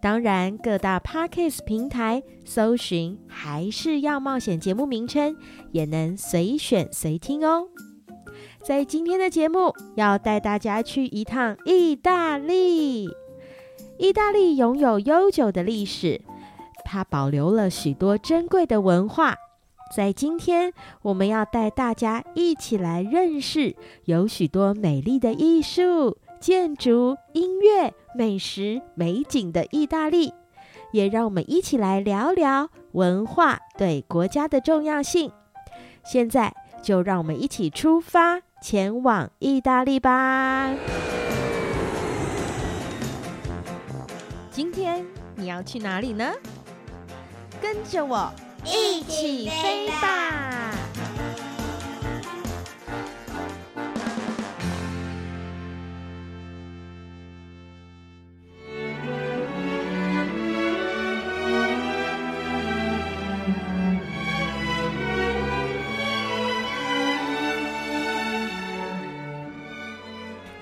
当然，各大 Podcast 平台搜寻还是要冒险节目名称，也能随选随听哦。在今天的节目，要带大家去一趟意大利。意大利拥有悠久的历史，它保留了许多珍贵的文化。在今天，我们要带大家一起来认识有许多美丽的艺术。建筑、音乐、美食、美景的意大利，也让我们一起来聊聊文化对国家的重要性。现在就让我们一起出发，前往意大利吧！今天你要去哪里呢？跟着我一起飞吧！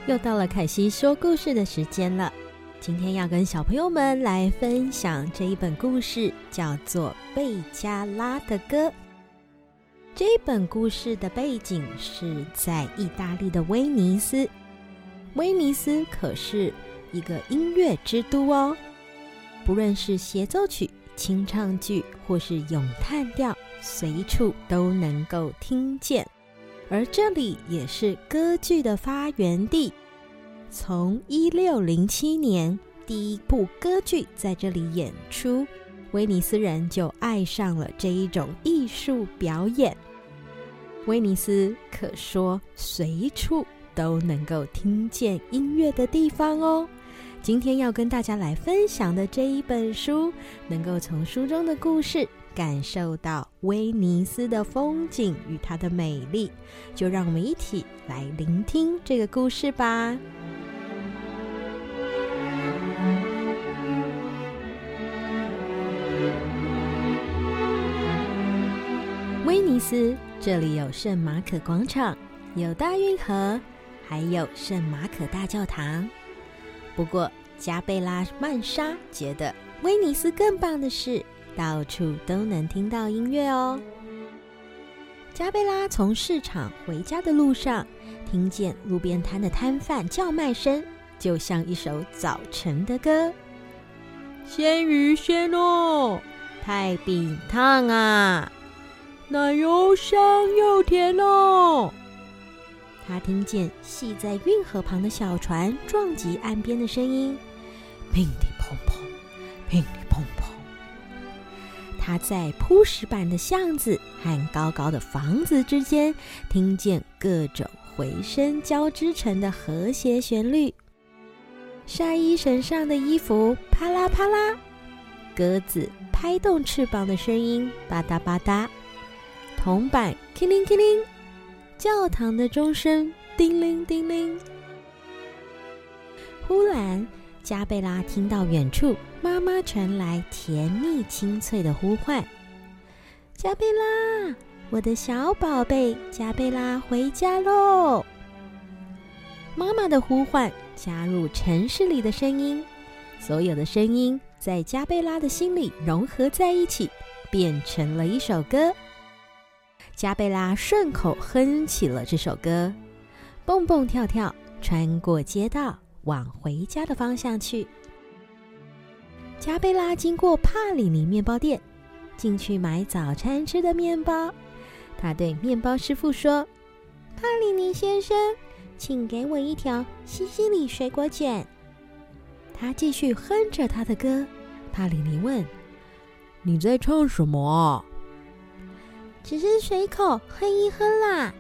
又到了凯西说故事的时间了。今天要跟小朋友们来分享这一本故事，叫做《贝加拉的歌》。这本故事的背景是在意大利的威尼斯。威尼斯可是一个音乐之都哦，不论是协奏曲、清唱剧或是咏叹调，随处都能够听见。而这里也是歌剧的发源地，从一六零七年第一部歌剧在这里演出，威尼斯人就爱上了这一种艺术表演。威尼斯可说随处都能够听见音乐的地方哦。今天要跟大家来分享的这一本书，能够从书中的故事。感受到威尼斯的风景与它的美丽，就让我们一起来聆听这个故事吧。威尼斯这里有圣马可广场，有大运河，还有圣马可大教堂。不过，加贝拉曼莎觉得威尼斯更棒的是。到处都能听到音乐哦。加贝拉从市场回家的路上，听见路边摊的摊贩叫卖声，就像一首早晨的歌。鲜鱼鲜肉，太饼烫啊！奶油香又甜哦。他听见系在运河旁的小船撞击岸边的声音，乒哩乓乓，乒哩乓乓。他在铺石板的巷子和高高的房子之间，听见各种回声交织成的和谐旋律。晒衣绳上的衣服啪啦啪啦，鸽子拍动翅膀的声音吧嗒吧嗒，铜板叮铃叮铃，教堂的钟声叮铃叮铃。忽然，加贝拉听到远处妈妈传来甜蜜清脆的呼唤：“加贝拉，我的小宝贝，加贝拉回家喽！”妈妈的呼唤加入城市里的声音，所有的声音在加贝拉的心里融合在一起，变成了一首歌。加贝拉顺口哼起了这首歌，蹦蹦跳跳，穿过街道，往回家的方向去。加贝拉经过帕里尼面包店，进去买早餐吃的面包。他对面包师傅说：“帕里尼先生。”请给我一条西西里水果卷。他继续哼着他的歌。帕里尼问：“你在唱什么啊？”“只是随口哼一哼啦。”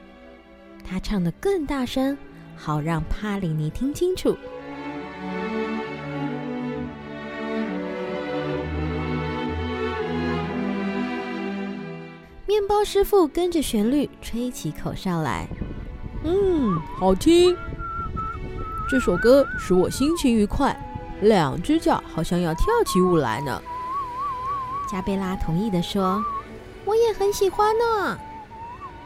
他唱得更大声，好让帕里尼听清楚。面包师傅跟着旋律吹起口哨来。嗯，好听。这首歌使我心情愉快，两只脚好像要跳起舞来呢。加贝拉同意的说：“我也很喜欢呢。”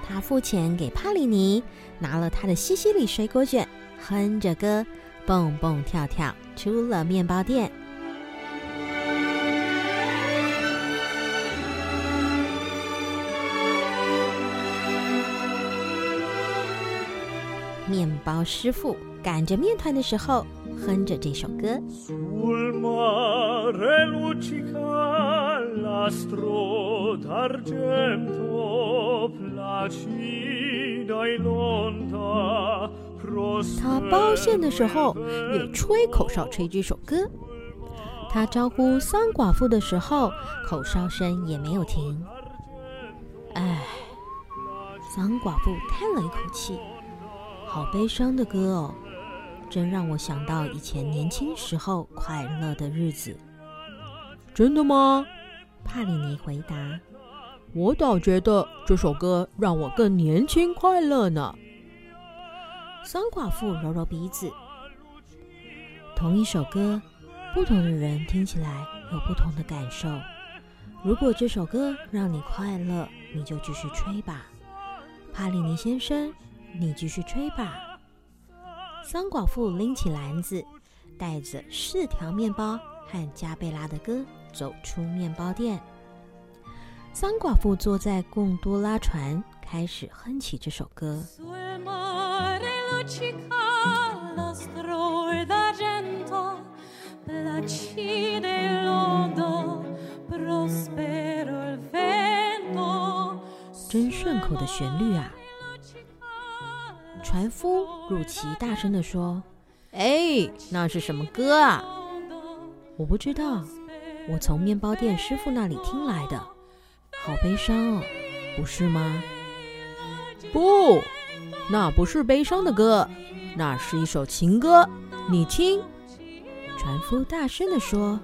他付钱给帕里尼，拿了他的西西里水果卷，哼着歌，蹦蹦跳跳出了面包店。包师傅擀着面团的时候，哼着这首歌。他包馅的时候也吹口哨吹这首歌。他招呼桑寡妇的时候，口哨声也没有停。唉，桑寡妇叹了一口气。好悲伤的歌哦，真让我想到以前年轻时候快乐的日子。真的吗？帕里尼回答。我倒觉得这首歌让我更年轻快乐呢。桑寡妇揉揉鼻子。同一首歌，不同的人听起来有不同的感受。如果这首歌让你快乐，你就继续吹吧，帕里尼先生。你继续吹吧。桑寡妇拎起篮子，带着四条面包和加贝拉的歌走出面包店。桑寡妇坐在贡多拉船，开始哼起这首歌。真顺口的旋律啊！船夫鲁奇大声地说：“哎，那是什么歌啊？我不知道，我从面包店师傅那里听来的。好悲伤哦，不是吗？不，那不是悲伤的歌，那是一首情歌。你听。”船夫大声地说。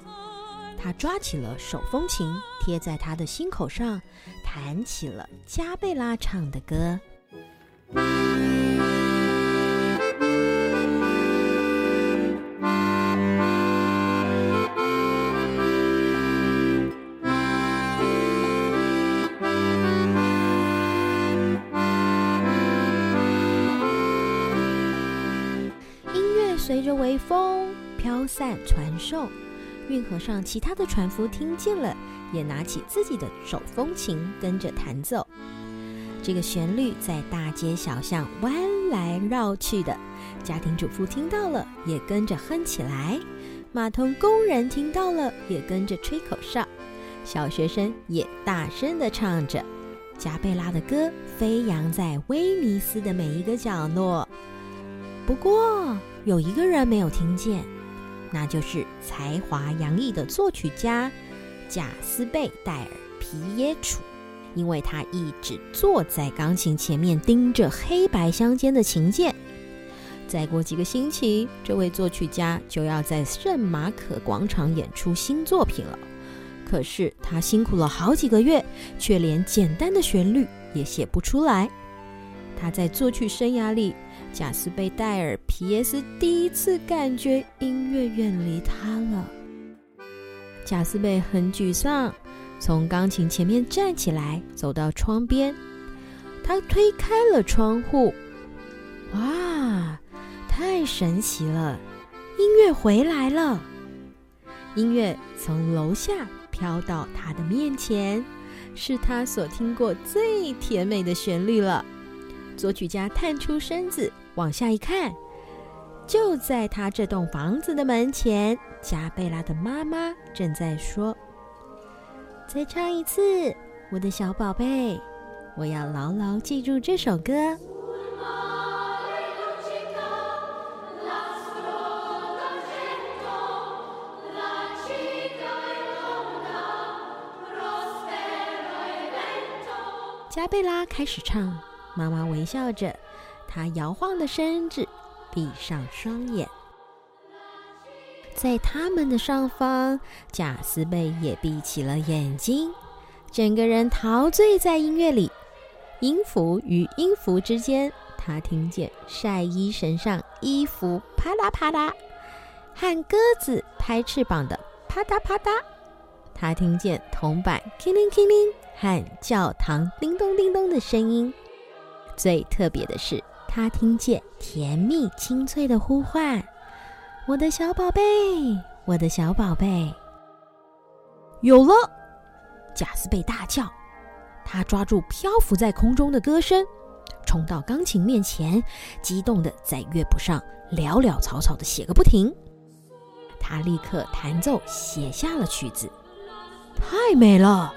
他抓起了手风琴，贴在他的心口上，弹起了加贝拉唱的歌。着微风飘散传送，运河上其他的船夫听见了，也拿起自己的手风琴跟着弹奏。这个旋律在大街小巷弯来绕去的，家庭主妇听到了也跟着哼起来，码头工人听到了也跟着吹口哨，小学生也大声地唱着。加贝拉的歌飞扬在威尼斯的每一个角落。不过，有一个人没有听见，那就是才华洋溢的作曲家贾斯贝戴尔皮耶楚，因为他一直坐在钢琴前面盯着黑白相间的琴键。再过几个星期，这位作曲家就要在圣马可广场演出新作品了。可是他辛苦了好几个月，却连简单的旋律也写不出来。他在作曲生涯里，贾斯贝·戴尔·皮耶斯第一次感觉音乐远离他了。贾斯贝很沮丧，从钢琴前面站起来，走到窗边。他推开了窗户，哇，太神奇了！音乐回来了，音乐从楼下飘到他的面前，是他所听过最甜美的旋律了。作曲家探出身子往下一看，就在他这栋房子的门前，加贝拉的妈妈正在说：“再唱一次，我的小宝贝，我要牢牢记住这首歌。”加贝拉开始唱，妈妈微笑着，她摇晃的身子，闭上双眼。在他们的上方，贾斯贝也闭起了眼睛，整个人陶醉在音乐里。音符与音符之间，他听见晒衣绳上衣服啪啦啪啦，和鸽子拍翅膀的啪嗒啪嗒。他听见铜板叮铃叮铃和教堂叮咚叮咚的声音。最特别的是，他听见甜蜜清脆的呼唤：“我的小宝贝，我的小宝贝。”有了！贾斯贝大叫，他抓住漂浮在空中的歌声，冲到钢琴面前，激动地在乐谱上潦潦草草地写个不停。他立刻弹奏，写下了曲子。太美了，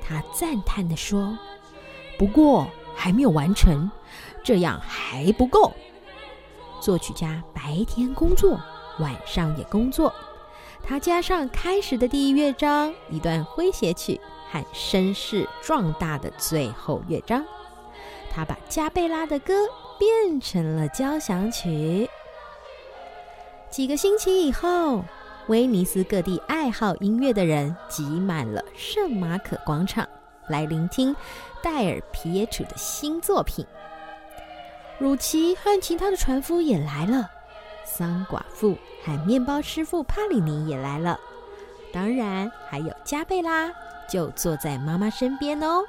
他赞叹地说。不过还没有完成，这样还不够。作曲家白天工作，晚上也工作。他加上开始的第一乐章，一段诙谐曲和声势壮大的最后乐章。他把加贝拉的歌变成了交响曲。几个星期以后。威尼斯各地爱好音乐的人挤满了圣马可广场，来聆听戴尔·皮耶楚的新作品。鲁奇和其他的船夫也来了，桑寡妇和面包师傅帕里尼也来了，当然还有加贝拉，就坐在妈妈身边哦。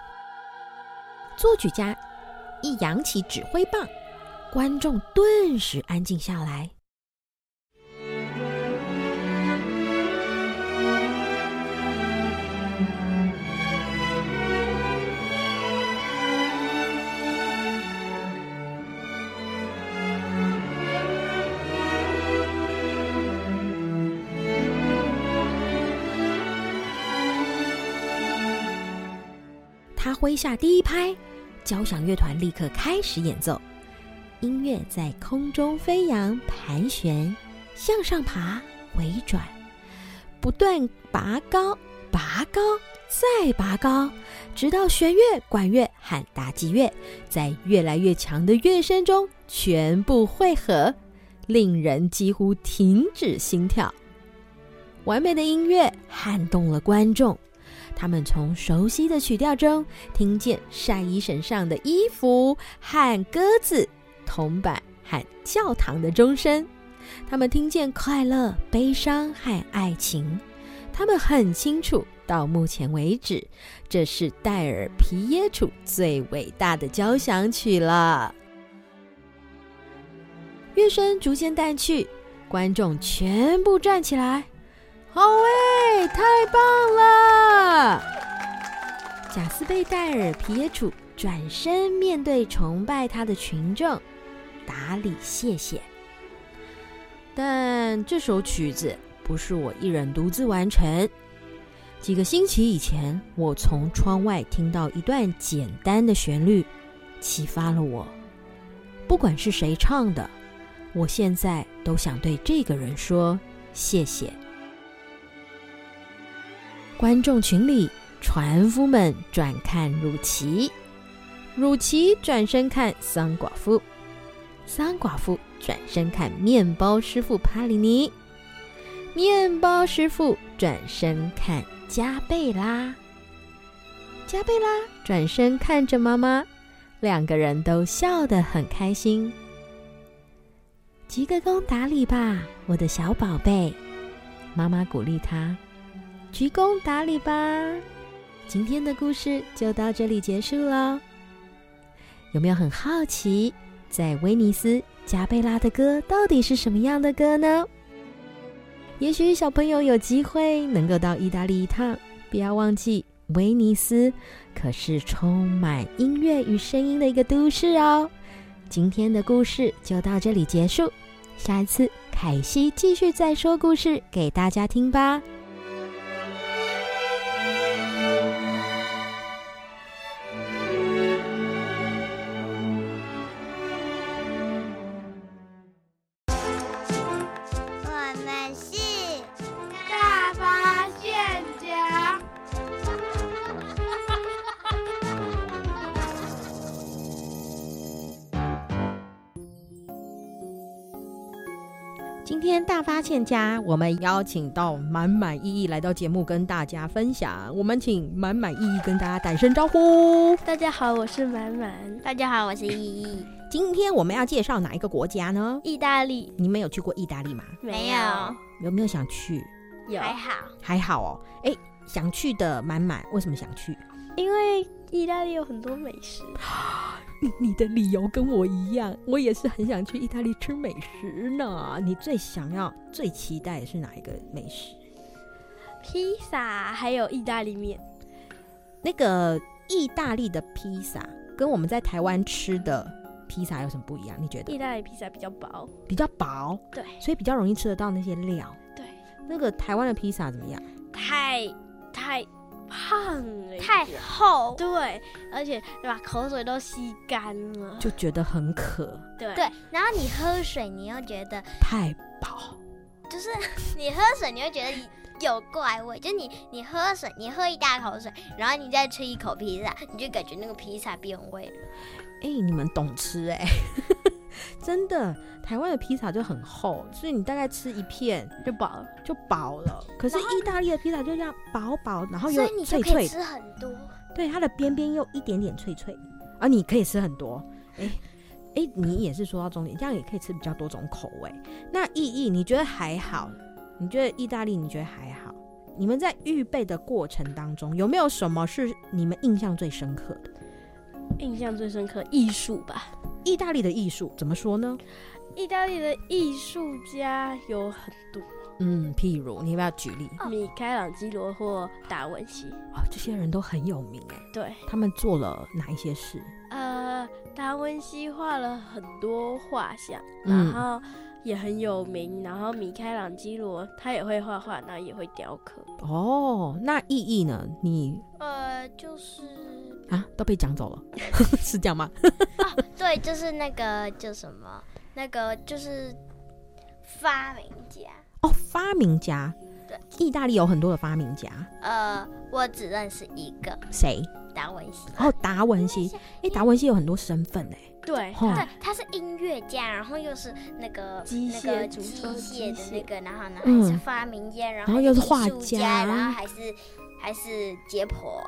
作曲家一扬起指挥棒，观众顿时安静下来。挥下第一拍，交响乐团立刻开始演奏。音乐在空中飞扬、盘旋、向上爬、回转，不断拔高、拔高、再拔高，直到弦乐、管乐和打击乐在越来越强的乐声中全部汇合，令人几乎停止心跳。完美的音乐撼动了观众。他们从熟悉的曲调中听见晒衣绳上的衣服和鸽子、铜板和教堂的钟声。他们听见快乐、悲伤和爱情。他们很清楚，到目前为止，这是戴尔·皮耶楚最伟大的交响曲了。乐声逐渐淡去，观众全部站起来。好诶，太棒了！贾斯贝·戴尔·皮耶楚转身面对崇拜他的群众，打理谢谢。但这首曲子不是我一人独自完成。几个星期以前，我从窗外听到一段简单的旋律，启发了我。不管是谁唱的，我现在都想对这个人说谢谢。观众群里，船夫们转看鲁奇，鲁奇转身看桑寡妇，桑寡妇转身看面包师傅帕里尼，面包师傅转身看加贝拉。加贝拉转身看着妈妈，两个人都笑得很开心。鞠个躬打礼吧，我的小宝贝。妈妈鼓励他，鞠躬打礼吧。今天的故事就到这里结束了。有没有很好奇，在威尼斯加贝拉的歌到底是什么样的歌呢？也许小朋友有机会能够到意大利一趟，不要忘记威尼斯可是充满音乐与声音的一个都市哦。今天的故事就到这里结束，下一次凯西继续再说故事给大家听吧。天大发现家，我们邀请到满满意意来到节目跟大家分享。我们请满满意意跟大家打声招呼。大家好，我是满满。大家好，我是意意。今天我们要介绍哪一个国家呢？意大利。你们有去过意大利吗？没有。有没有想去？有。还好。还好哦。哎，想去的满满，为什么想去？因为意大利有很多美食。你的理由跟我一样，我也是很想去意大利吃美食呢。你最想要、最期待的是哪一个美食？披萨，还有意大利面。那个意大利的披萨跟我们在台湾吃的披萨有什么不一样？你觉得？意大利披萨比较薄，比较薄，对，所以比较容易吃得到那些料。对，那个台湾的披萨怎么样？太太。胖了，太厚，对，而且把口水都吸干了，就觉得很渴。对对，然后你喝水，你又觉得太饱，就是 你喝水，你会觉得有怪味。就你你喝水，你喝一大口水，然后你再吃一口披萨，你就感觉那个披萨变味了。哎、欸，你们懂吃哎、欸。真的，台湾的披萨就很厚，所以你大概吃一片就饱了，就饱了。可是意大利的披萨就这样薄薄，然后又脆脆，吃很多。对，它的边边又一点点脆脆，而你可以吃很多。哎、欸、哎、欸，你也是说到重点，这样也可以吃比较多种口味。那意义，你觉得还好？你觉得意大利你觉得还好？你们在预备的过程当中，有没有什么是你们印象最深刻的？印象最深刻艺术吧。意大利的艺术怎么说呢？意大利的艺术家有很多，嗯，譬如你要不要举例？米开朗基罗或达文西啊、哦，这些人都很有名哎。对，他们做了哪一些事？呃，达文西画了很多画像，然后也很有名。嗯、然后米开朗基罗他也会画画，然后也会雕刻。哦，那意义呢？你呃，就是。啊，都被讲走了，是这样吗？哦，对，就是那个叫什么，那个就是发明家哦，发明家。对，意大利有很多的发明家。呃，我只认识一个，谁？达文西。哦，达文西。哎，达文西有很多身份哎。对，对，他是音乐家，然后又是那个机械、那个机械的那个，然后呢还是发明家，然后又是画家，然后还是还是解剖。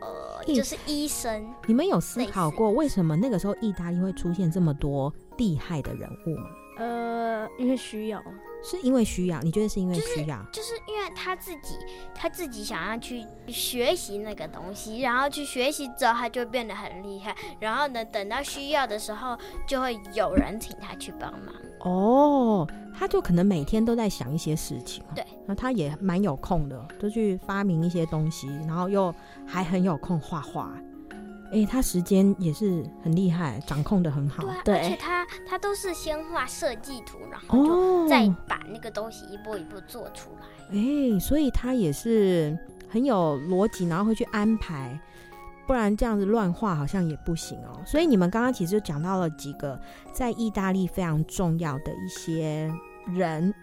呃，就是医生。你们有思考过为什么那个时候意大利会出现这么多厉害的人物吗？呃，因为需要，是因为需要。你觉得是因为需要？就是、就是因为他自己，他自己想要去学习那个东西，然后去学习之后，他就变得很厉害。然后呢，等到需要的时候，就会有人请他去帮忙。哦，他就可能每天都在想一些事情。对，那他也蛮有空的，就去发明一些东西，然后又还很有空画画。哎、欸，他时间也是很厉害，掌控的很好。对，啊、对，而且他他都是先画设计图，然后就再把那个东西一步一步做出来。哎、欸，所以他也是很有逻辑，然后会去安排，不然这样子乱画好像也不行哦。所以你们刚刚其实就讲到了几个在意大利非常重要的一些人。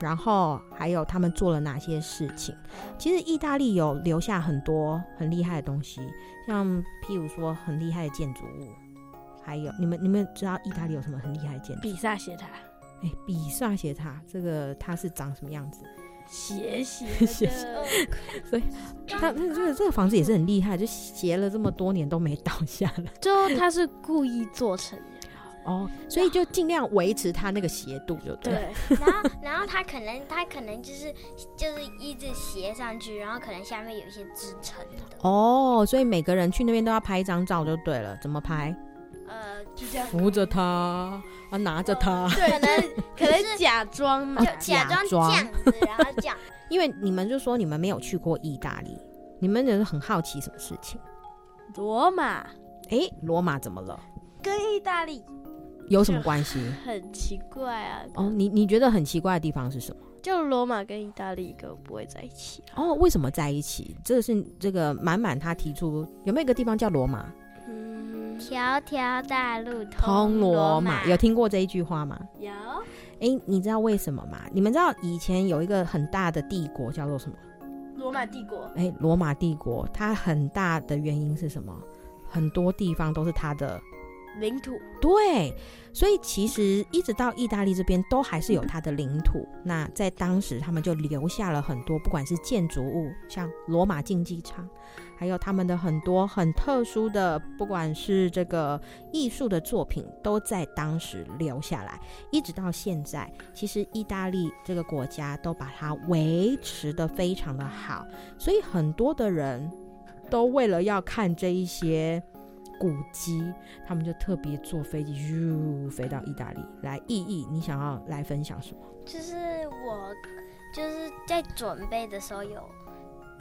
然后还有他们做了哪些事情？其实意大利有留下很多很厉害的东西，像譬如说很厉害的建筑物，还有你们你们知道意大利有什么很厉害的建筑？比萨斜塔。哎，比萨斜塔这个它是长什么样子？斜斜斜的，所以他这个这个房子也是很厉害，就斜了这么多年都没倒下来。就他是故意做成的哦，所以就尽量维持它那个斜度就对，对。然后然后它可能它可能就是就是一直斜上去，然后可能下面有一些支撑的。哦，所以每个人去那边都要拍一张照就对了，怎么拍？呃，就这样扶着他，啊，拿着他，对，可能可能假装嘛，就假装这样子，然后这样。因为你们就说你们没有去过意大利，你们就是很好奇什么事情？罗马，哎，罗马怎么了？跟意大利有什么关系？很奇怪啊！哦，你你觉得很奇怪的地方是什么？就罗马跟意大利根本不会在一起啊。哦，为什么在一起？这是这个满满他提出，有没有一个地方叫罗马？嗯条条大路通罗马，有听过这一句话吗？有。哎、欸，你知道为什么吗？你们知道以前有一个很大的帝国叫做什么？罗马帝国。哎、欸，罗马帝国它很大的原因是什么？很多地方都是它的领土。对，所以其实一直到意大利这边都还是有它的领土。那在当时，他们就留下了很多，不管是建筑物，像罗马竞技场。还有他们的很多很特殊的，不管是这个艺术的作品，都在当时留下来，一直到现在。其实意大利这个国家都把它维持得非常的好，所以很多的人都为了要看这一些古迹，他们就特别坐飞机咻飞到意大利来。意义，你想要来分享什么？就是我就是在准备的时候有。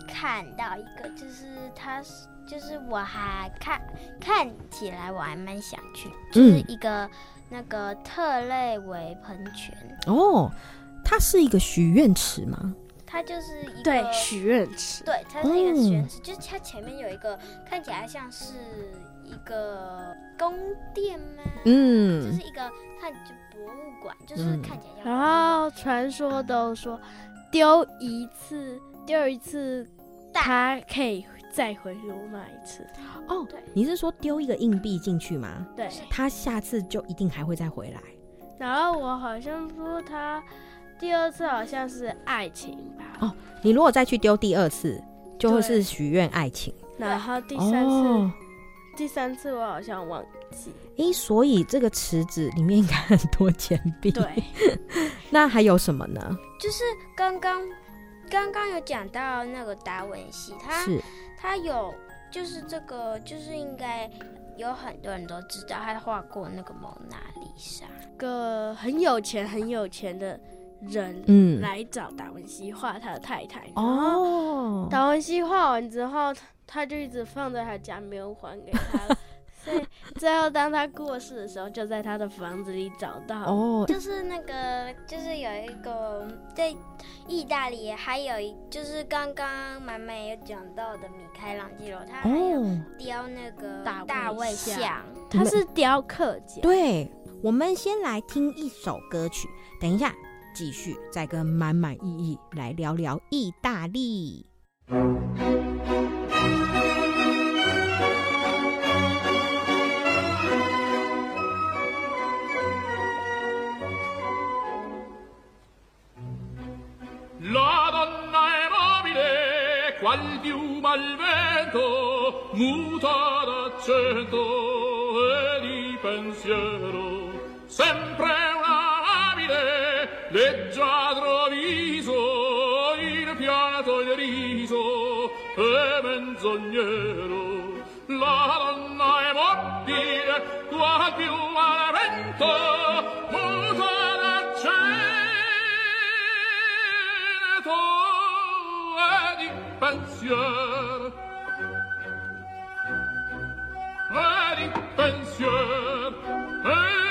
看到一个，就是它是，就是我还看看起来我还蛮想去，就是一个那个特雷维喷泉哦，它是一个许愿池吗？它就是一个对许愿池，对，它是一个许愿池，就是它前面有一个看起来像是一个宫殿吗？嗯，就是一个看就博物馆，就是看起来像。然后传说都说丢一次。丢一次，他可以再回罗马一次。哦，对，你是说丢一个硬币进去吗？对，他下次就一定还会再回来。然后我好像说他第二次好像是爱情吧。哦，你如果再去丢第二次，就会是许愿爱情。然后第三次，哦、第三次我好像忘记。诶，所以这个池子里面应该很多钱币。对，那还有什么呢？就是刚刚。刚刚有讲到那个达文西，他是他有就是这个就是应该有很多人都知道，他画过那个蒙娜丽莎。个很有钱很有钱的人，嗯，来找达文西画他的太太。哦，达文西画完之后，他他就一直放在他家，没有还给他。对，最后当他过世的时候，就在他的房子里找到哦，就是那个，就是有一个在意大利，还有一就是刚刚满满有讲到的米开朗基罗，他还有雕那个大卫像，他是雕刻家。对，我们先来听一首歌曲，等一下继续再跟满满意意来聊聊意大利。leggiadro viso in pianto il riso e menzognero la donna è mobile qual più al vento muta l'accento e di pensier. E di pensier e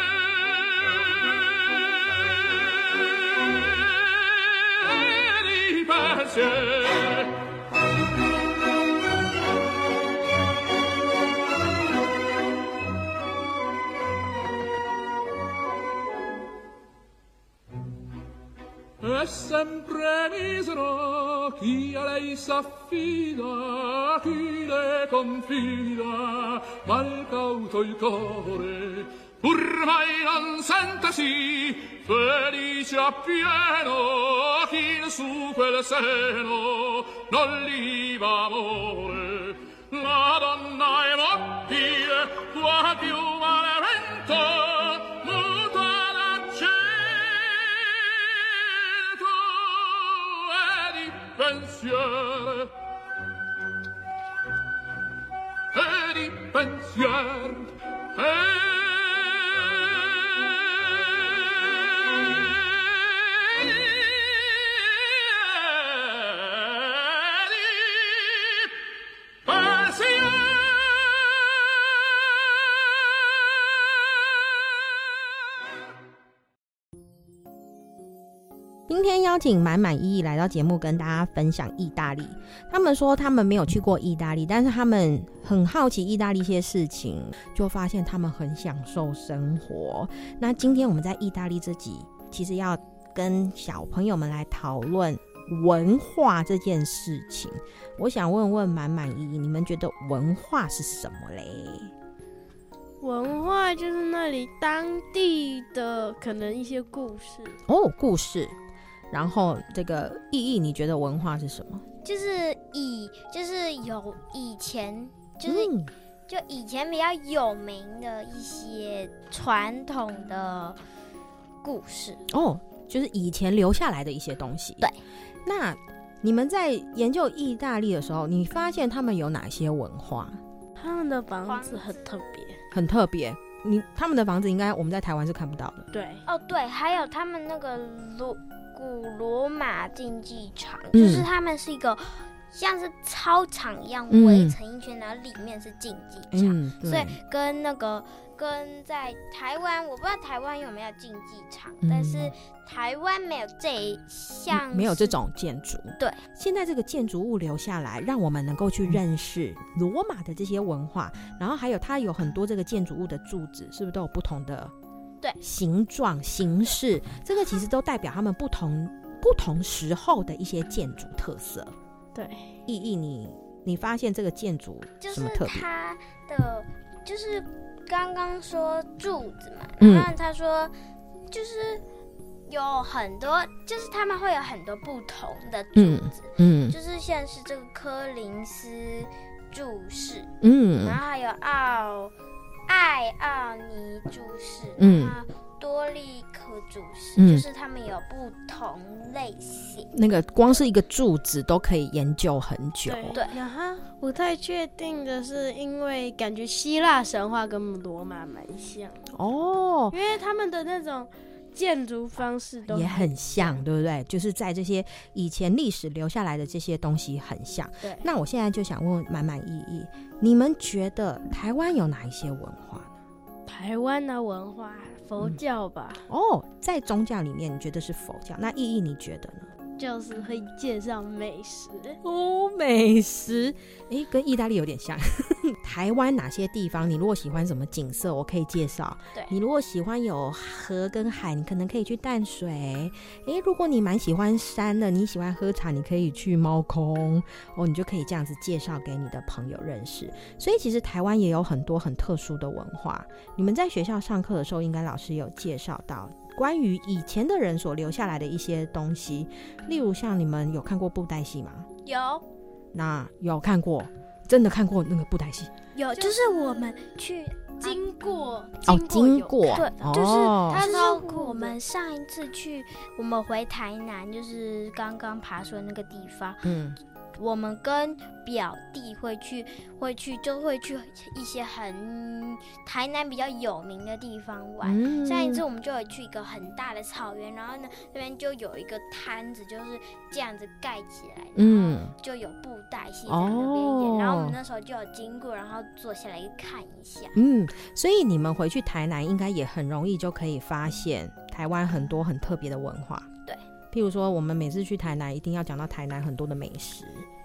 sempre misero chi a lei s'affida, chi le confida, mal cauto il core, ormai non sente sì, felice appieno chi su quel seno non gli va amore. La donna è mobile, qua più malevento, pensiere e di pensier e 天邀请满满意意来到节目，跟大家分享意大利。他们说他们没有去过意大利，但是他们很好奇意大利一些事情，就发现他们很享受生活。那今天我们在意大利这集，其实要跟小朋友们来讨论文化这件事情。我想问问满满意意，你们觉得文化是什么嘞？文化就是那里当地的可能一些故事哦，故事。然后这个意义，你觉得文化是什么？就是以，就是有以前，就是、嗯、就以前比较有名的一些传统的故事哦，就是以前留下来的一些东西。对，那你们在研究意大利的时候，你发现他们有哪些文化？他们的房子很特别，很特别。你他们的房子应该我们在台湾是看不到的。对，哦对，还有他们那个罗。古罗马竞技场，就是他们是一个像是操场一样围成一圈，嗯、然后里面是竞技场，嗯、所以跟那个跟在台湾，我不知道台湾有没有竞技场，嗯、但是台湾没有这一项，没有这种建筑。对，现在这个建筑物留下来，让我们能够去认识罗马的这些文化，然后还有它有很多这个建筑物的柱子，是不是都有不同的？对，形状、形式，这个其实都代表他们不同不同时候的一些建筑特色。对，意义，你你发现这个建筑什么特别？就是它的，就是刚刚说柱子嘛，然后他说就是有很多，嗯、就是他们会有很多不同的柱子，嗯，嗯。就是像是这个科林斯柱式，嗯，然后还有奥。爱奥尼柱式，嗯，多利克柱式，嗯，就是他们有不同类型。那个光是一个柱子都可以研究很久。对，对，然后不太确定的是，因为感觉希腊神话跟罗马蛮像哦，因为他们的那种。建筑方式都也很像，对不对？就是在这些以前历史留下来的这些东西很像。对。那我现在就想问问满满意意，你们觉得台湾有哪一些文化呢？台湾的文化，佛教吧。嗯。哦，在宗教里面，你觉得是佛教？那意义你觉得呢？就是会介绍美食哦，美食，哎、欸，跟意大利有点像。台湾哪些地方？你如果喜欢什么景色，我可以介绍。对，你如果喜欢有河跟海，你可能可以去淡水。哎、欸，如果你蛮喜欢山的，你喜欢喝茶，你可以去猫空哦，你就可以这样子介绍给你的朋友认识。所以其实台湾也有很多很特殊的文化。你们在学校上课的时候，应该老师有介绍到。关于以前的人所留下来的一些东西，例如像你们有看过布袋戏吗？有。那有看过，真的看过那个布袋戏？有，就是我们去经过哦，经过对，就是他包括我们上一次去，我们回台南，就是刚刚爬出的那个地方，嗯。我们跟表弟会去，会去，就会去一些很台南比较有名的地方玩。嗯、上一次我们就有去一个很大的草原，然后呢，那边就有一个摊子，就是这样子盖起来，嗯，就有布袋戏在那边演。哦、然后我们那时候就有经过，然后坐下来看一下。嗯，所以你们回去台南应该也很容易就可以发现台湾很多很特别的文化。对。譬如说，我们每次去台南，一定要讲到台南很多的美食，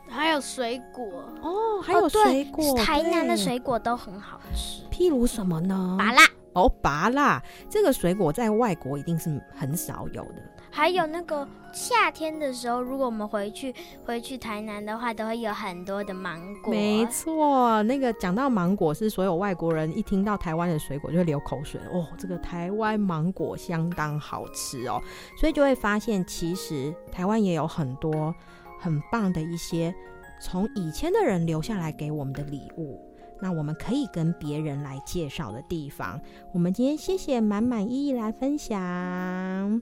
还有水果哦，还有水果，哦、台南的水果都很好吃。譬如什么呢？芭乐哦，芭乐这个水果在外国一定是很少有的。还有那个夏天的时候，如果我们回去回去台南的话，都会有很多的芒果。没错，那个讲到芒果，是所有外国人一听到台湾的水果就会流口水哦。这个台湾芒果相当好吃哦，所以就会发现，其实台湾也有很多很棒的一些从以前的人留下来给我们的礼物。那我们可以跟别人来介绍的地方，我们今天谢谢满满依依来分享。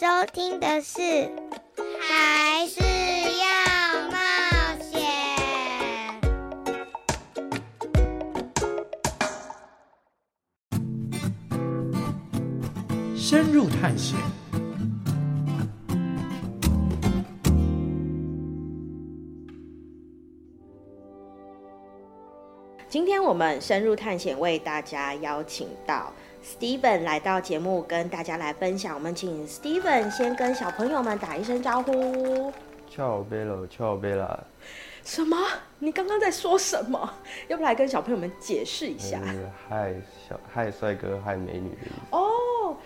收听的是《还是要冒险》。深入探险。今天我们深入探险，为大家邀请到。Steven 来到节目，跟大家来分享。我们请 Steven 先跟小朋友们打一声招呼。俏贝了，俏贝了。什么？你刚刚在说什么？要不来跟小朋友们解释一下？嗨，小嗨，帅哥，嗨，美女。哦，oh,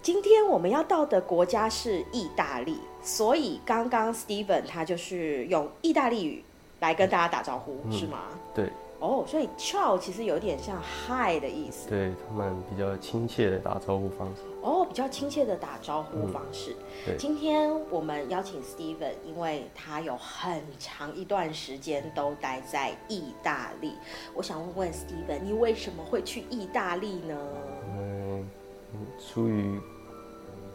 今天我们要到的国家是意大利，所以刚刚 Steven 他就是用意大利语来跟大家打招呼，嗯、是吗？对。哦，oh, 所以 ciao 其实有点像 hi 的意思，对他们比较亲切的打招呼方式。哦，oh, 比较亲切的打招呼方式。嗯、对，今天我们邀请 Steven，因为他有很长一段时间都待在意大利。我想问问 Steven，你为什么会去意大利呢？嗯，出于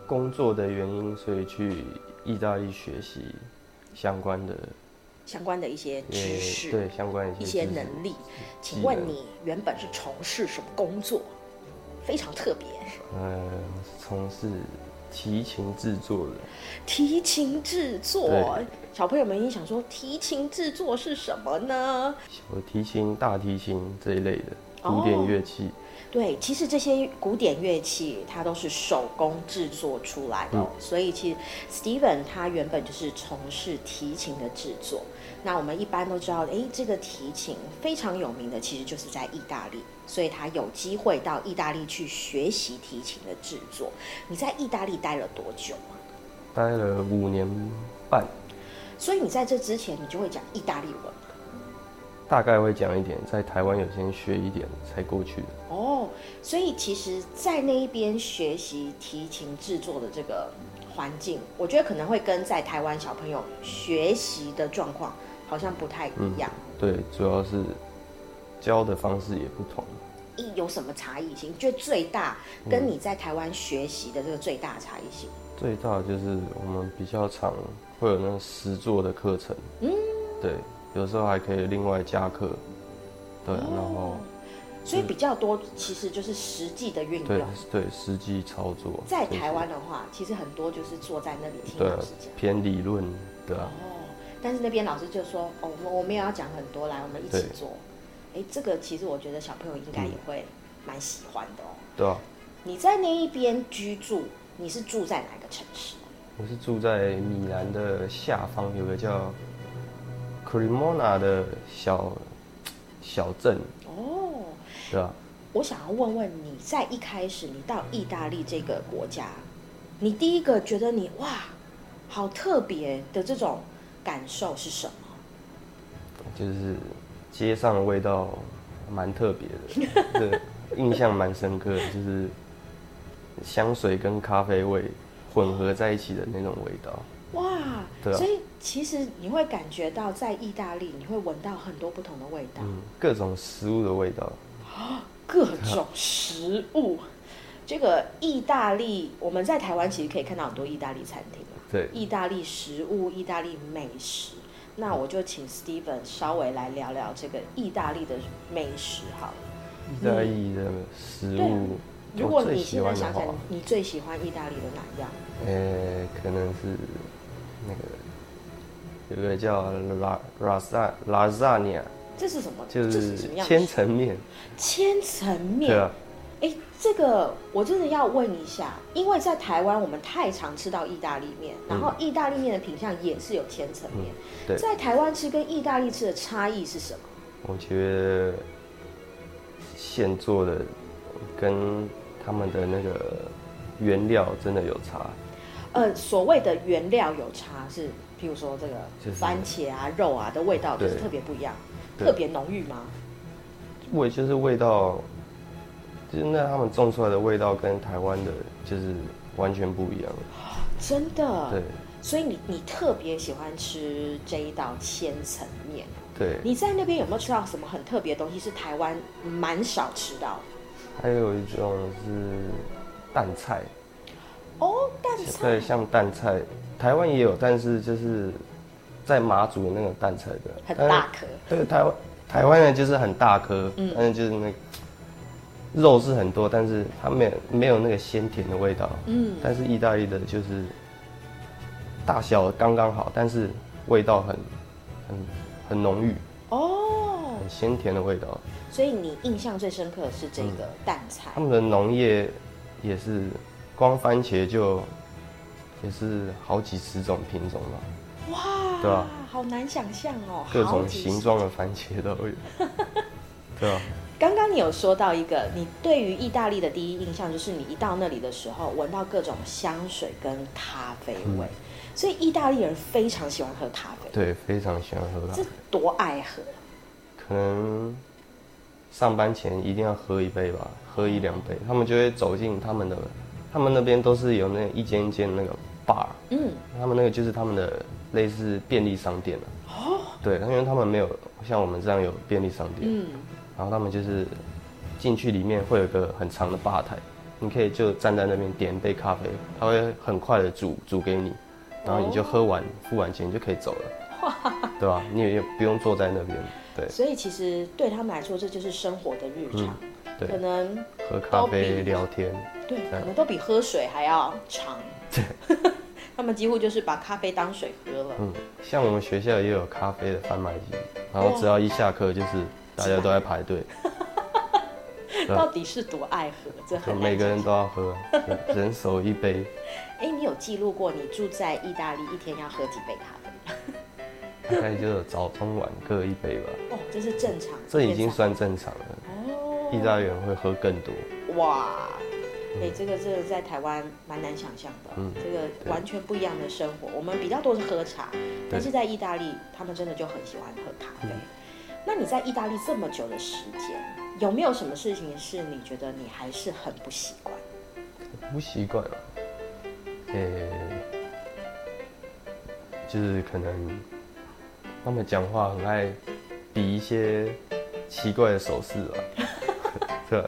工作的原因，所以去意大利学习相关的。相关的一些知识，对相关一些能力，请问你原本是从事什么工作？非常特别。呃，从事提琴制作的。提琴制作，小朋友们一定想说，提琴制作是什么呢？小提琴、大提琴这一类的古典乐器。哦对，其实这些古典乐器它都是手工制作出来的，嗯、所以其实 Steven 他原本就是从事提琴的制作。那我们一般都知道，哎，这个提琴非常有名的，其实就是在意大利，所以他有机会到意大利去学习提琴的制作。你在意大利待了多久啊？待了五年半。所以你在这之前，你就会讲意大利文？大概会讲一点，在台湾有先学一点才过去的。哦，所以其实，在那一边学习提琴制作的这个环境，我觉得可能会跟在台湾小朋友学习的状况好像不太一样。嗯，对，主要是教的方式也不同。一有什么差异性？就最大跟你在台湾学习的这个最大差异性？嗯，最大就是我们比较常会有那个实作的课程。嗯，对。有时候还可以另外加课，对，哦、然后，所以比较多其实就是实际的运用，对对，实际操作。在台湾的话，其实很多就是坐在那里听老师讲，偏理论，对啊。哦，但是那边老师就说，哦，我们也要讲很多，来，我们一起做。哎对，这个其实我觉得小朋友应该也会蛮喜欢的哦。对啊。你在那一边居住，你是住在哪个城市？我是住在米兰的下方，有个叫。Cremona 的小小镇哦，对啊。我想要问问你在一开始你到意大利这个国家，你第一个觉得你哇，好特别的这种感受是什么？就是街上的味道蛮特别的，对，印象蛮深刻的，就是香水跟咖啡味混合在一起的那种味道。哇，对啊，所以其实你会感觉到在意大利，你会闻到很多不同的味道，嗯，各种食物的味道，各种食物。这个意大利，我们在台湾其实可以看到很多意大利餐厅，对，意大利食物、意大利美食。那我就请 Steven 稍微来聊聊这个意大利的美食好了。意大利的食物，如果你现在想想，你最喜欢意大利的哪样？呃，可能是。那个有个叫拉拉萨拉萨尼亚，这是什么？就是千层面。千层面。对啊。哎，这个我真的要问一下，因为在台湾我们太常吃到意大利面，然后意大利面的品相也是有千层面。对。在台湾吃跟意大利吃的差异是什么？我觉得现做的跟他们的那个原料真的有差。呃，所谓的原料有差是，譬如说这个番茄啊、肉啊的味道就是特别不一样，特别浓郁吗？味就是味道，就是那他们种出来的味道跟台湾的就是完全不一样。真的？对。所以你你特别喜欢吃这一道千层面？对。你在那边有没有吃到什么很特别的东西是台湾蛮少吃到？还有一种是淡菜。哦，淡菜对，像淡菜，台湾也有，但是就是在马祖的那个淡菜的，很大颗。对，台湾台湾的就是很大颗，嗯，但是就是那个肉是很多，但是它没有没有那个鲜甜的味道，嗯。但是意大利的就是大小刚刚好，但是味道很很很浓郁哦，很鲜甜的味道。所以你印象最深刻的是这个蛋菜，嗯、他们的农业也是。光番茄就也是好几十种品种了，哇，对吧？好难想象哦，各种形状的番茄都有，对啊。刚刚你有说到一个，你对于意大利的第一印象就是你一到那里的时候闻到各种香水跟咖啡味，嗯、所以意大利人非常喜欢喝咖啡，对，非常喜欢喝咖啡，这多爱喝？可能上班前一定要喝一杯吧，喝一两杯，他们就会走进他们的。他们那边都是有那一间一间那个 bar，嗯，他们那个就是他们的类似便利商店了。哦，对，因为他们没有像我们这样有便利商店，嗯，然后他们就是进去里面会有一个很长的吧台，你可以就站在那边点一杯咖啡，他会很快的煮煮给你，然后你就喝完付完钱就可以走了，哇，对吧？你也不用坐在那边，对。所以其实对他们来说，这就是生活的日常。嗯对可能喝咖啡聊天，对，可能都比喝水还要长。对，他们几乎就是把咖啡当水喝了。嗯，像我们学校也有咖啡的贩卖机，然后只要一下课就是大家都在排队。到底是多爱喝？这很每个人都要喝，人手一杯。哎、欸，你有记录过你住在意大利一天要喝几杯咖啡吗？大概就早中晚各一杯吧。哦，这是正常。这已经算正常了。哦。意大利人会喝更多。哇。哎、欸，这个这个在台湾蛮难想象的。嗯。这个完全不一样的生活，我们比较多是喝茶，但是在意大利，他们真的就很喜欢喝咖啡。嗯、那你在意大利这么久的时间，有没有什么事情是你觉得你还是很不习惯？不习惯啊。呃、欸，就是可能他们讲话很爱比一些奇怪的手势吧。对。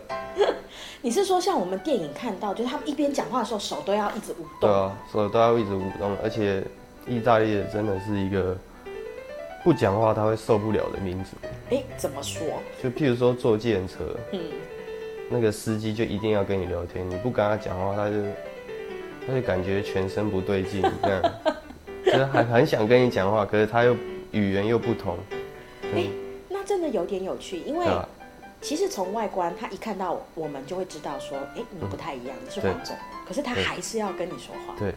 你是说像我们电影看到，就是他们一边讲话的时候手都要一直舞动？对啊，手都要一直舞动，而且意大利人真的是一个不讲话他会受不了的民族。哎、欸，怎么说？就譬如说坐计程车，嗯，那个司机就一定要跟你聊天，你不跟他讲话，他就。他就感觉全身不对劲，这样，就是很很想跟你讲话，可是他又语言又不同。哎、欸，那真的有点有趣，因为其实从外观，他一看到我们就会知道说，哎、欸，你不太一样，你是黄种，可是他还是要跟你说话。对，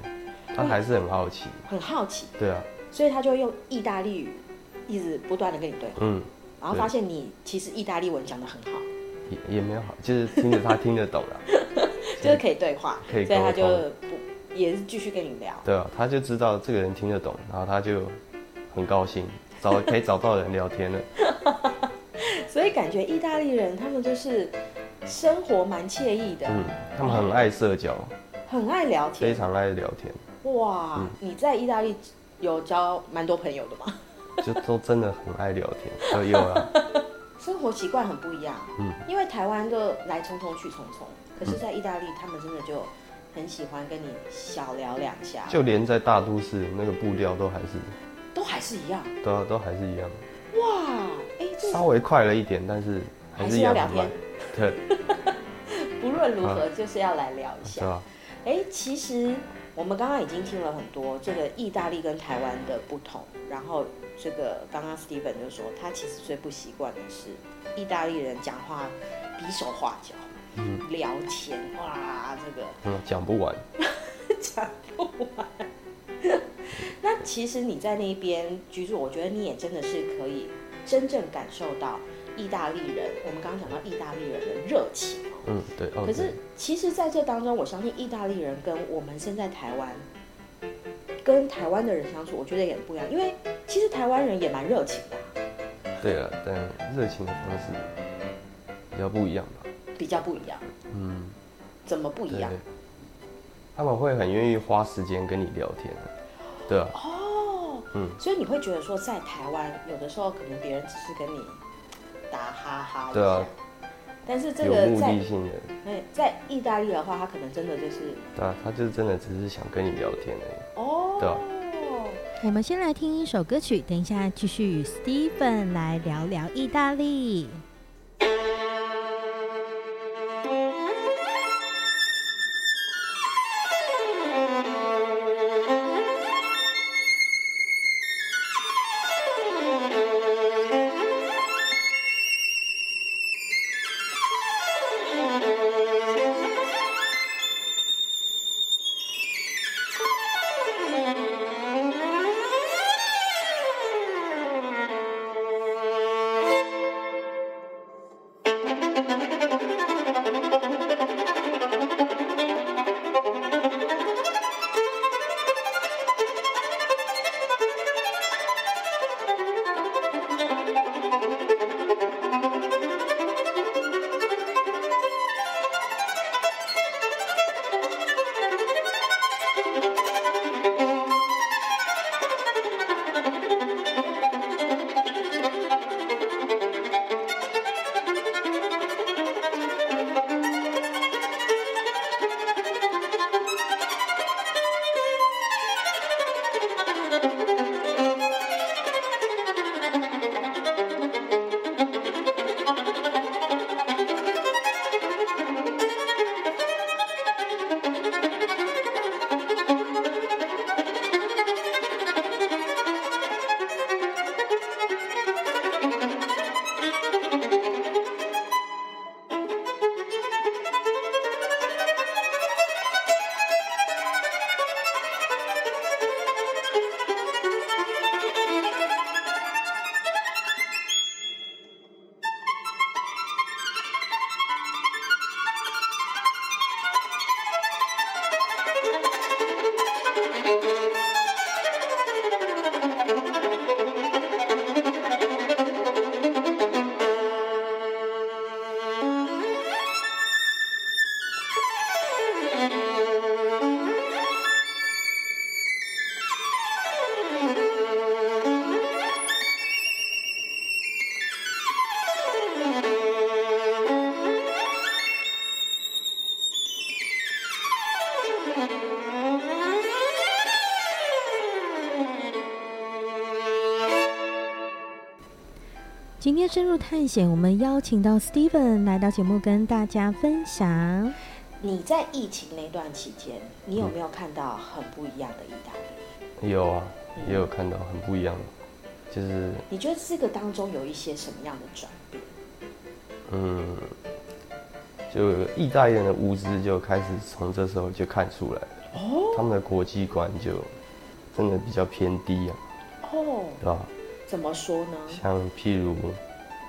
他还是很好奇。很好奇。对啊。所以他就用意大利语一直不断的跟你对话，嗯，然后发现你其实意大利文讲的很好。也也没有好，就是听着他听得懂了，就是可以对话，可以，所以他就不。也是继续跟你聊，对啊，他就知道这个人听得懂，然后他就很高兴，找可以找到人聊天了。所以感觉意大利人他们就是生活蛮惬意的，嗯，他们很爱社交，很爱聊天，非常爱聊天。哇，嗯、你在意大利有交蛮多朋友的吗？就都真的很爱聊天，都有啊。生活习惯很不一样，嗯，因为台湾就来匆匆去匆匆，可是在意大利他们真的就。很喜欢跟你小聊两下，就连在大都市那个步调都还是，都还是一样，对啊，都还是一样。哇，哎、欸，稍微快了一点，但是还是，要聊天。对，不论如何，就是要来聊一下。其实我们刚刚已经听了很多这个意大利跟台湾的不同，然后这个刚刚 Steven 就说他其实最不习惯的是意大利人讲话比手画脚。嗯，聊天哇，这个嗯讲不完，讲不完。那其实你在那边居住，我觉得你也真的是可以真正感受到意大利人。我们刚刚讲到意大利人的热情，嗯对。可是其实在这当中，我相信意大利人跟我们现在台湾跟台湾的人相处，我觉得也不一样。因为其实台湾人也蛮热情的。对啊，但热情的方式比较不一样吧。比较不一样，嗯，怎么不一样？他们会很愿意花时间跟你聊天，对啊，哦，嗯，所以你会觉得说，在台湾有的时候可能别人只是跟你打哈哈，对啊，但是这个有目的性的，哎，在意大利的话，他可能真的就是，对啊，他就是真的只是想跟你聊天而已，哦，对啊。我们先来听一首歌曲，等一下继续与 Steven 来聊聊意大利。今天深入探险，我们邀请到 Steven 来到节目，跟大家分享。你在疫情那段期间，你有没有看到很不一样的意大利？有啊，也有看到很不一样的，就是你觉得这个当中有一些什么样的转变？嗯，就意大利人的无知就开始从这时候就看出来了。哦，他们的国际观就真的比较偏低啊。哦，对吧？怎么说呢？像譬如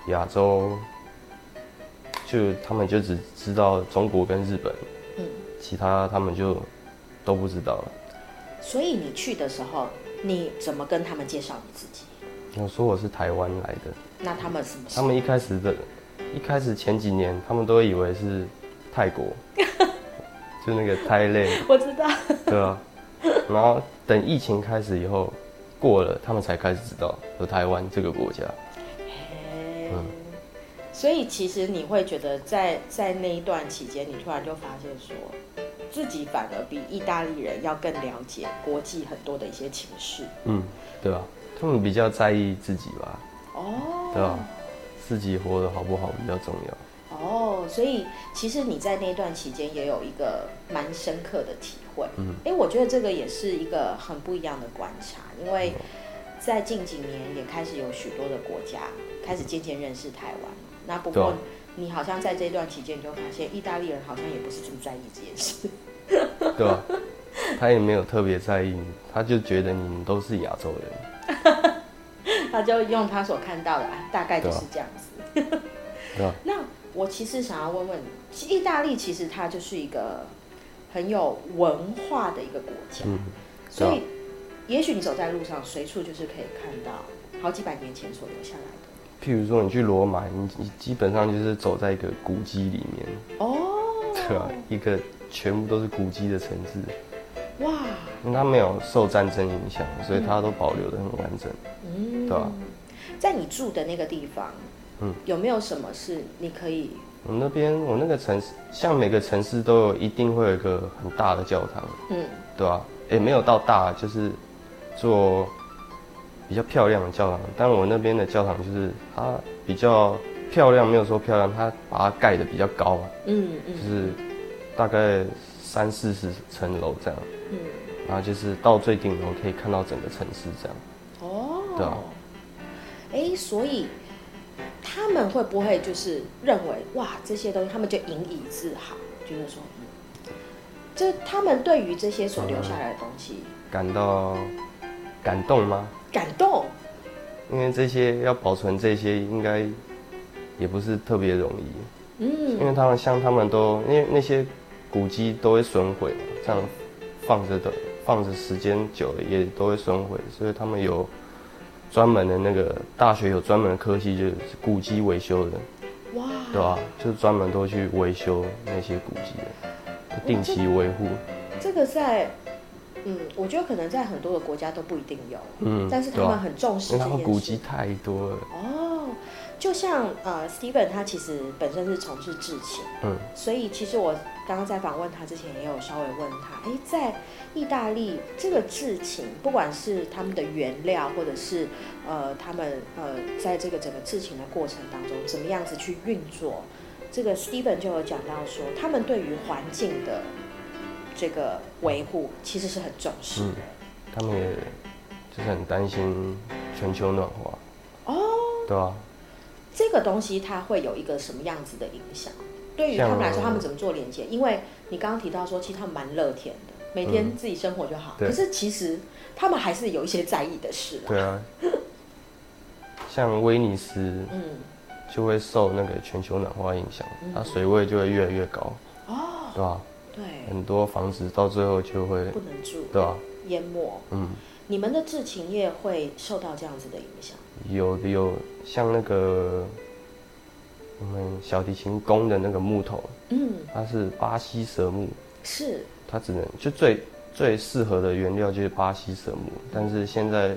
亚洲。就他们就只知道中国跟日本，嗯，其他他们就都不知道了。所以你去的时候，你怎么跟他们介绍你自己？我说我是台湾来的。那他们什么？他们一开始的，一开始前几年，他们都以为是泰国，就那个 Thailand。我知道。对啊。然后等疫情开始以后，过了，他们才开始知道有台湾这个国家。嗯。所以其实你会觉得在，在在那一段期间，你突然就发现说，自己反而比意大利人要更了解国际很多的一些情势。嗯，对吧？他们比较在意自己吧。哦。对吧？自己活得好不好比较重要。哦，所以其实你在那段期间也有一个蛮深刻的体会。嗯。哎，我觉得这个也是一个很不一样的观察，因为在近几年也开始有许多的国家开始渐渐认识台湾。那不过，你好像在这段期间，你就发现意大利人好像也不是这么在意这件事。对啊，他也没有特别在意，他就觉得你们都是亚洲人。他就用他所看到的，大概就是这样子。对啊。那我其实想要问问你，意大利其实它就是一个很有文化的一个国家，嗯，所以也许你走在路上，随处就是可以看到好几百年前所留下来的。譬如说，你去罗马，你你基本上就是走在一个古迹里面哦，对啊，一个全部都是古迹的城市，哇！它没有受战争影响，所以它都保留的很完整，嗯，对吧？在你住的那个地方，嗯，有没有什么是你可以？我那边，我那个城市，像每个城市都有一定会有一个很大的教堂，嗯，对吧？也没有到大，就是做。比较漂亮的教堂，但我那边的教堂就是它比较漂亮，没有说漂亮，它把它盖的比较高嘛，嗯嗯，就是大概三四十层楼这样，嗯，然后就是到最顶楼可以看到整个城市这样，哦，对啊，哎，所以他们会不会就是认为哇这些东西他们就引以自豪，就是说，就他们对于这些所留下来的东西感到感动吗？感动，因为这些要保存这些应该也不是特别容易，嗯，因为他们像他们都因为那些古迹都会损毁嘛，这样放着的放着时间久了也都会损毁，所以他们有专门的那个大学有专门的科系就是古迹维修的，哇，对吧？就是专门都去维修那些古迹的，定期维护。这个在。嗯，我觉得可能在很多的国家都不一定有，嗯，但是他们很重视这件事。因为他们古迹太多了。哦，就像呃，Steven 他其实本身是从事制琴，嗯，所以其实我刚刚在访问他之前也有稍微问他，哎，在意大利这个制琴，不管是他们的原料，或者是呃他们呃在这个整个制琴的过程当中，怎么样子去运作，这个 Steven 就有讲到说，他们对于环境的。这个维护其实是很重视的，嗯，他们也就是很担心全球暖化哦，对啊，这个东西它会有一个什么样子的影响？对于他们来说，他们怎么做连接？因为你刚刚提到说，其实他们蛮乐天的，每天自己生活就好。嗯，可是其实他们还是有一些在意的事。对啊，像威尼斯，嗯，就会受那个全球暖化影响，它水位就会越来越高哦，对吧？对，很多房子到最后就会不能住，对吧？淹没。嗯，你们的制琴业会受到这样子的影响？有的有，像那个我们小提琴弓的那个木头，嗯，它是巴西蛇木，是，它只能就最最适合的原料就是巴西蛇木，但是现在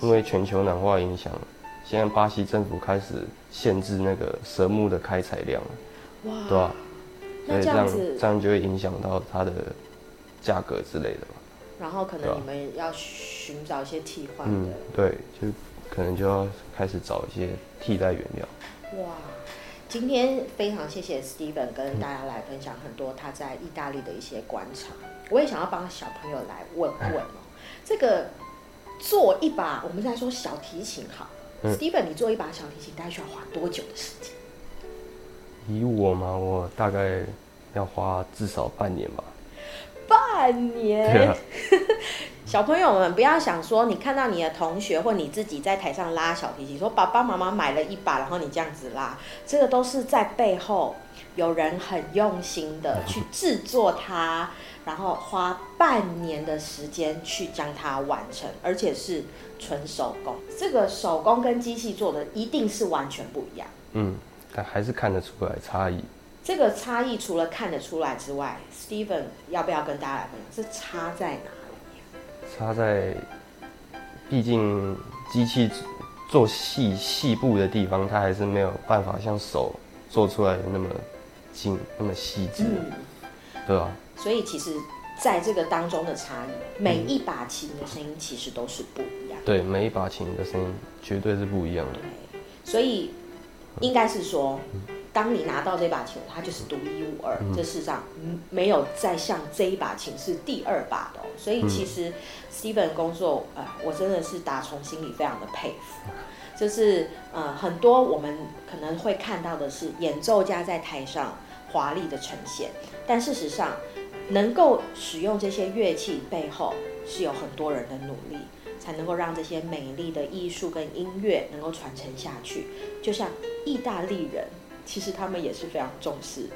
因为全球暖化影响，现在巴西政府开始限制那个蛇木的开采量，哇，对吧？所以这样这样就会影响到它的价格之类的嘛。然后可能你们要寻找一些替换的。嗯，对，就可能就要开始找一些替代原料。哇，今天非常谢谢 Steven 跟大家来分享很多他在意大利的一些观察。我也想要帮小朋友来问问哦，这个做一把，我们再说小提琴好。嗯，Steven，你做一把小提琴大概需要花多久的时间？以我嘛，我大概要花至少半年吧。半年。小朋友们不要想说，你看到你的同学或你自己在台上拉小提琴，说爸爸妈妈买了一把，然后你这样子拉，这个都是在背后有人很用心的去制作它，然后花半年的时间去将它完成，而且是纯手工。这个手工跟机器做的一定是完全不一样。嗯，但还是看得出来差异。这个差异除了看得出来之外，Steven 要不要跟大家来分享？是差在哪？差在，毕竟机器做细细部的地方，它还是没有办法像手做出来的那么精、那么细致，嗯、对吧？所以其实在这个当中的差异，每一把琴的声音其实都是不一样的。对，每一把琴的声音绝对是不一样的。所以应该是说。嗯当你拿到这把琴，它就是独一无二。嗯、这世上没有再像这一把琴是第二把的、哦。所以其实 Steven 工作，呃，我真的是打从心里非常的佩服。就是呃，很多我们可能会看到的是演奏家在台上华丽的呈现，但事实上能够使用这些乐器背后是有很多人的努力，才能够让这些美丽的艺术跟音乐能够传承下去。就像意大利人。其实他们也是非常重视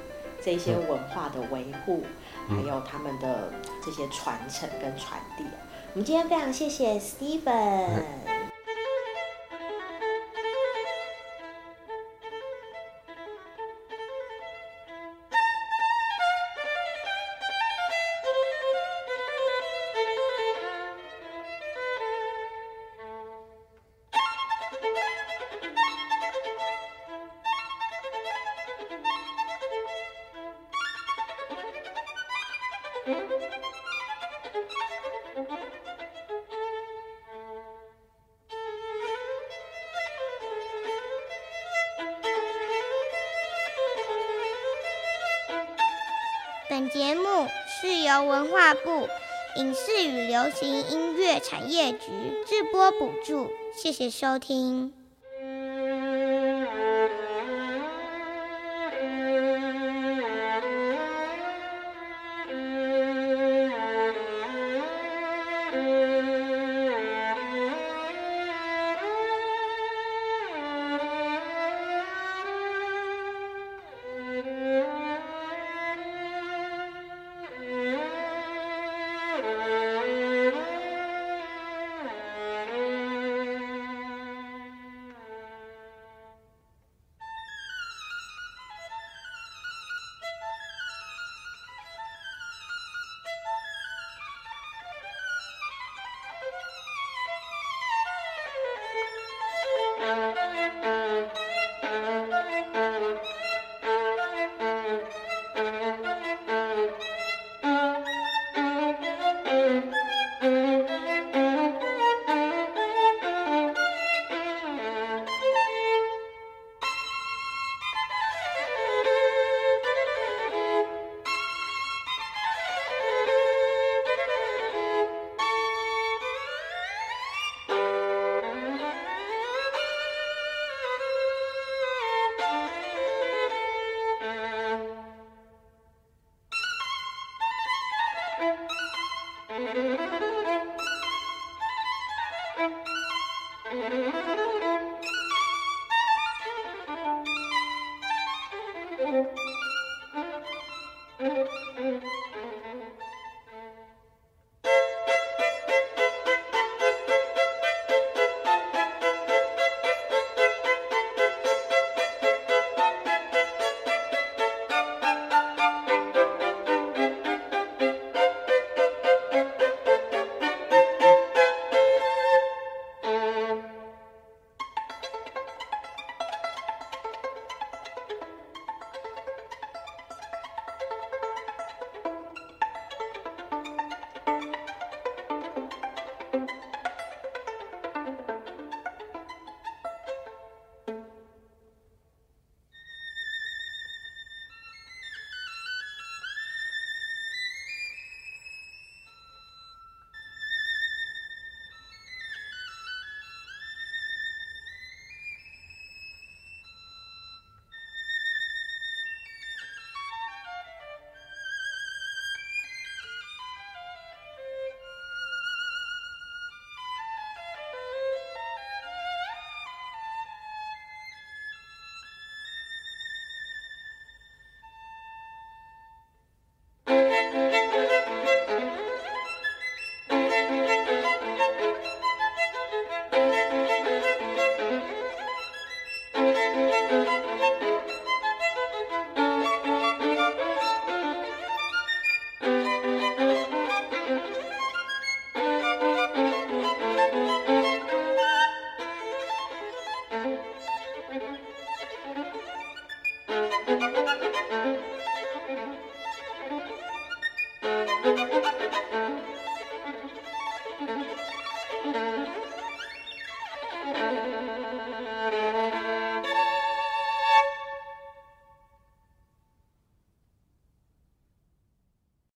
这些文化的维护，还有他们的这些传承跟传递。我们今天非常谢谢 Steven。部影视与流行音乐产业局制播补助，谢谢收听。